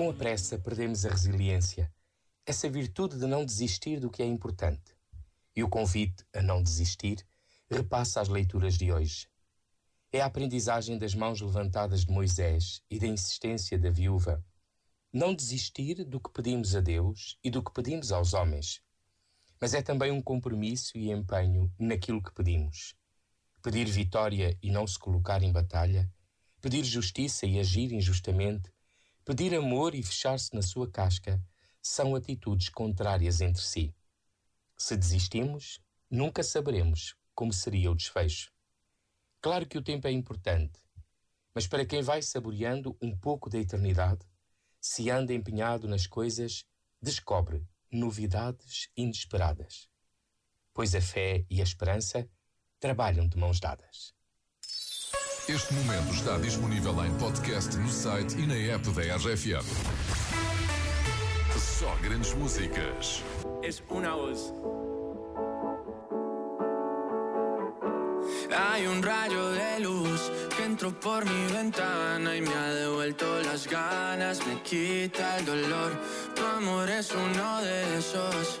com a pressa perdemos a resiliência, essa virtude de não desistir do que é importante. E o convite a não desistir repassa as leituras de hoje. É a aprendizagem das mãos levantadas de Moisés e da insistência da viúva. Não desistir do que pedimos a Deus e do que pedimos aos homens. Mas é também um compromisso e empenho naquilo que pedimos. Pedir vitória e não se colocar em batalha, pedir justiça e agir injustamente, pedir amor e fechar-se na sua casca, são atitudes contrárias entre si. Se desistimos, nunca saberemos como seria o desfecho. Claro que o tempo é importante, mas para quem vai saboreando um pouco da eternidade, se anda empenhado nas coisas, descobre novidades inesperadas. Pois a fé e a esperança trabalham de mãos dadas. Este momento está disponível em podcast no site e na app da RFM. Só grandes músicas. Es una voz. Hay un rayo de luz que entró por mi ventana y me ha devuelto las ganas, me quita el dolor. Tu amor es uno de esos